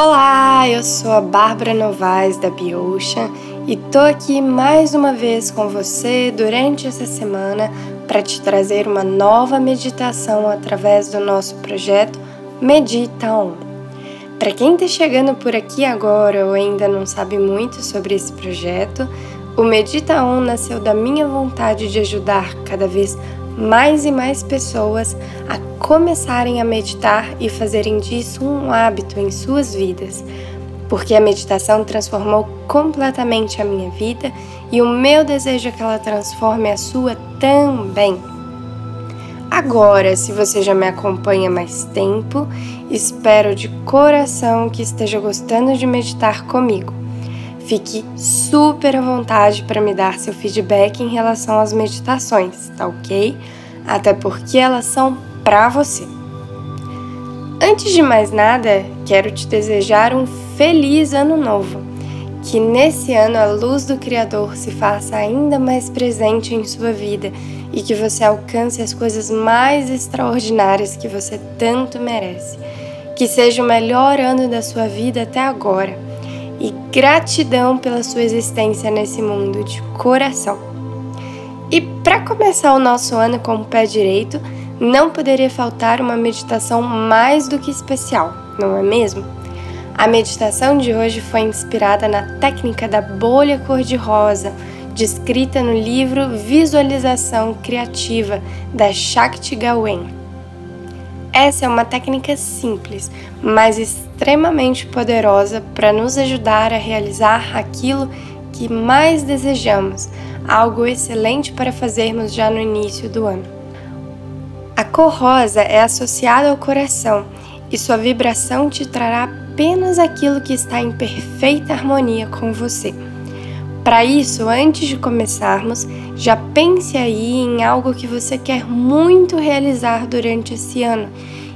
Olá, eu sou a Bárbara Novaes da Biocean e tô aqui mais uma vez com você durante essa semana para te trazer uma nova meditação através do nosso projeto Medita On. Para quem está chegando por aqui agora ou ainda não sabe muito sobre esse projeto, o Medita On nasceu da minha vontade de ajudar cada vez mais e mais pessoas a começarem a meditar e fazerem disso um hábito em suas vidas, porque a meditação transformou completamente a minha vida e o meu desejo é que ela transforme a sua também. Agora, se você já me acompanha mais tempo, espero de coração que esteja gostando de meditar comigo. Fique super à vontade para me dar seu feedback em relação às meditações, tá ok? Até porque elas são para você. Antes de mais nada, quero te desejar um feliz ano novo. Que nesse ano a luz do Criador se faça ainda mais presente em sua vida e que você alcance as coisas mais extraordinárias que você tanto merece. Que seja o melhor ano da sua vida até agora e gratidão pela sua existência nesse mundo de coração. E para começar o nosso ano com o pé direito, não poderia faltar uma meditação mais do que especial, não é mesmo? A meditação de hoje foi inspirada na técnica da bolha cor-de-rosa, descrita no livro Visualização Criativa da Shakti Gawain. Essa é uma técnica simples, mas extremamente poderosa para nos ajudar a realizar aquilo que mais desejamos, algo excelente para fazermos já no início do ano. A cor rosa é associada ao coração e sua vibração te trará apenas aquilo que está em perfeita harmonia com você. Para isso, antes de começarmos, já pense aí em algo que você quer muito realizar durante esse ano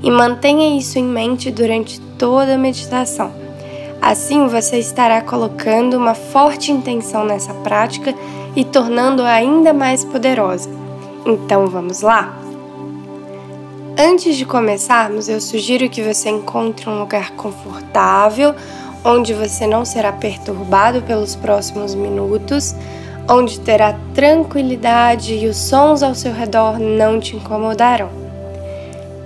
e mantenha isso em mente durante toda a meditação. Assim, você estará colocando uma forte intenção nessa prática e tornando-a ainda mais poderosa. Então, vamos lá? Antes de começarmos, eu sugiro que você encontre um lugar confortável onde você não será perturbado pelos próximos minutos, onde terá tranquilidade e os sons ao seu redor não te incomodarão.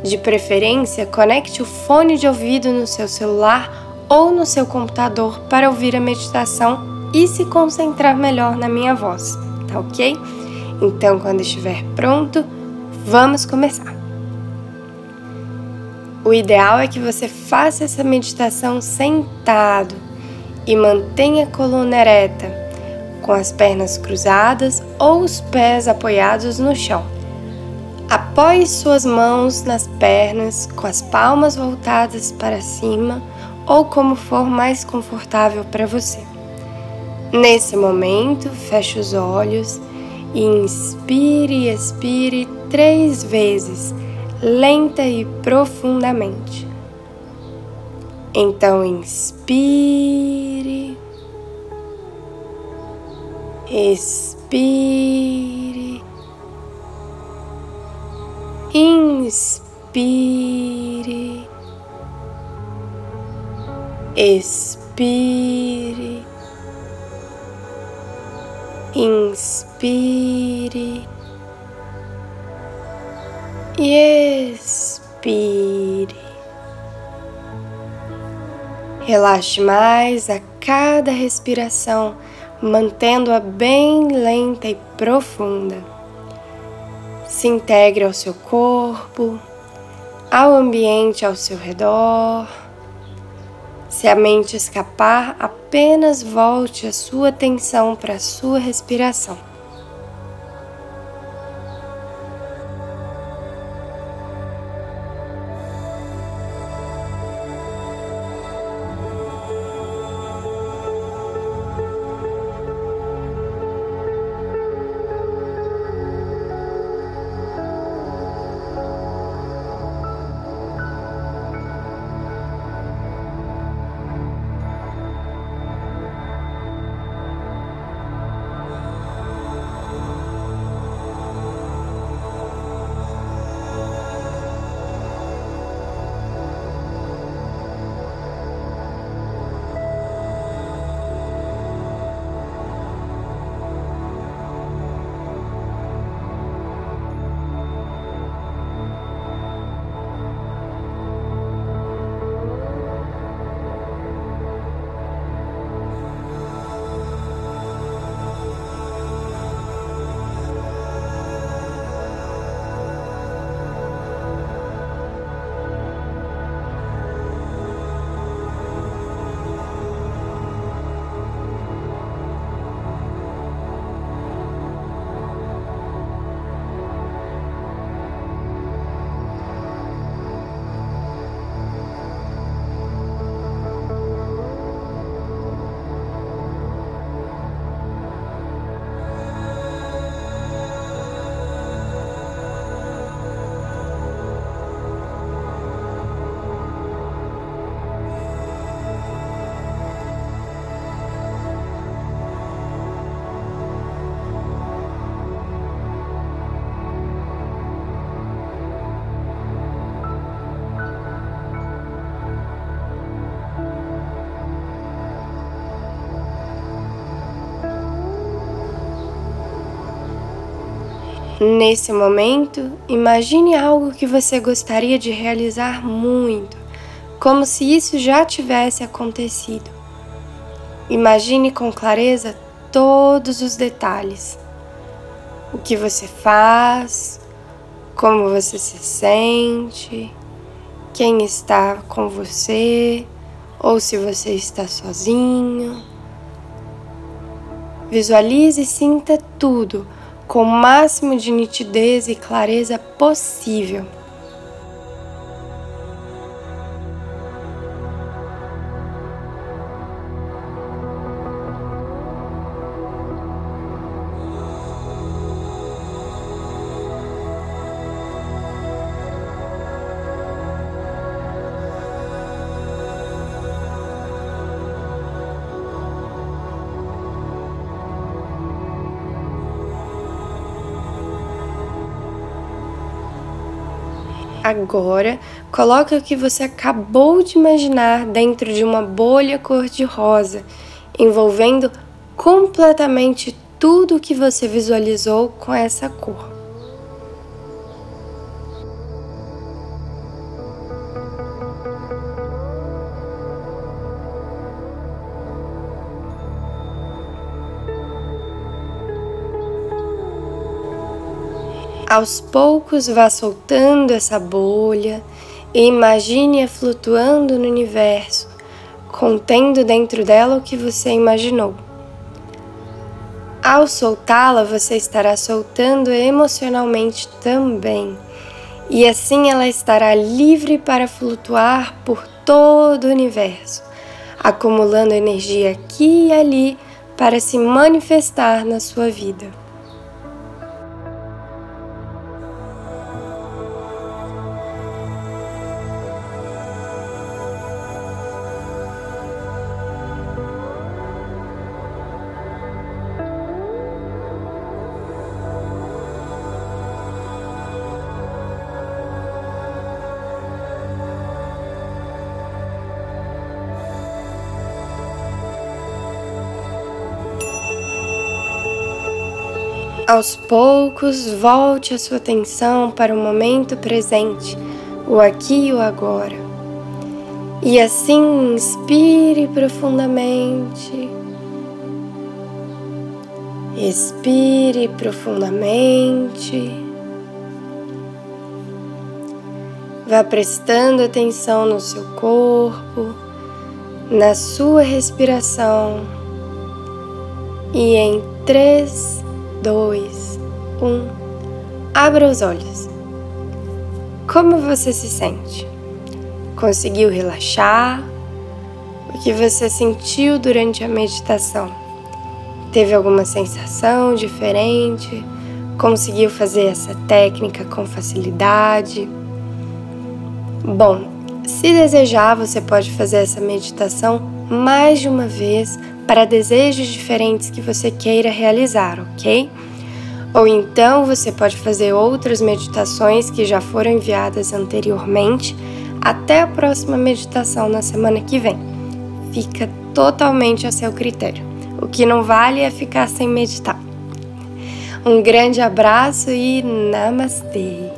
De preferência, conecte o fone de ouvido no seu celular ou no seu computador para ouvir a meditação e se concentrar melhor na minha voz, tá ok? Então, quando estiver pronto, vamos começar. O ideal é que você faça essa meditação sentado e mantenha a coluna ereta, com as pernas cruzadas ou os pés apoiados no chão. Apoie suas mãos nas pernas com as palmas voltadas para cima ou como for mais confortável para você. Nesse momento, feche os olhos e inspire e expire três vezes lenta e profundamente. Então inspire, expire, inspire, expire, inspire e expire. Relaxe mais a cada respiração, mantendo-a bem lenta e profunda. Se integre ao seu corpo, ao ambiente ao seu redor. Se a mente escapar, apenas volte a sua atenção para a sua respiração. Nesse momento, imagine algo que você gostaria de realizar muito, como se isso já tivesse acontecido. Imagine com clareza todos os detalhes. O que você faz, como você se sente, quem está com você ou se você está sozinho. Visualize e sinta tudo com o máximo de nitidez e clareza possível. Agora, coloque o que você acabou de imaginar dentro de uma bolha cor-de-rosa, envolvendo completamente tudo o que você visualizou com essa cor. Aos poucos vá soltando essa bolha e imagine-a flutuando no universo, contendo dentro dela o que você imaginou. Ao soltá-la, você estará soltando emocionalmente também, e assim ela estará livre para flutuar por todo o universo, acumulando energia aqui e ali para se manifestar na sua vida. Aos poucos, volte a sua atenção para o momento presente, o aqui e o agora. E assim inspire profundamente. Expire profundamente. Vá prestando atenção no seu corpo, na sua respiração. E em três, dois, um. Abra os olhos. Como você se sente? Conseguiu relaxar? O que você sentiu durante a meditação? Teve alguma sensação diferente? Conseguiu fazer essa técnica com facilidade? Bom, se desejar, você pode fazer essa meditação mais de uma vez para desejos diferentes que você queira realizar, ok? Ou então você pode fazer outras meditações que já foram enviadas anteriormente até a próxima meditação na semana que vem. Fica totalmente a seu critério. O que não vale é ficar sem meditar. Um grande abraço e namastê!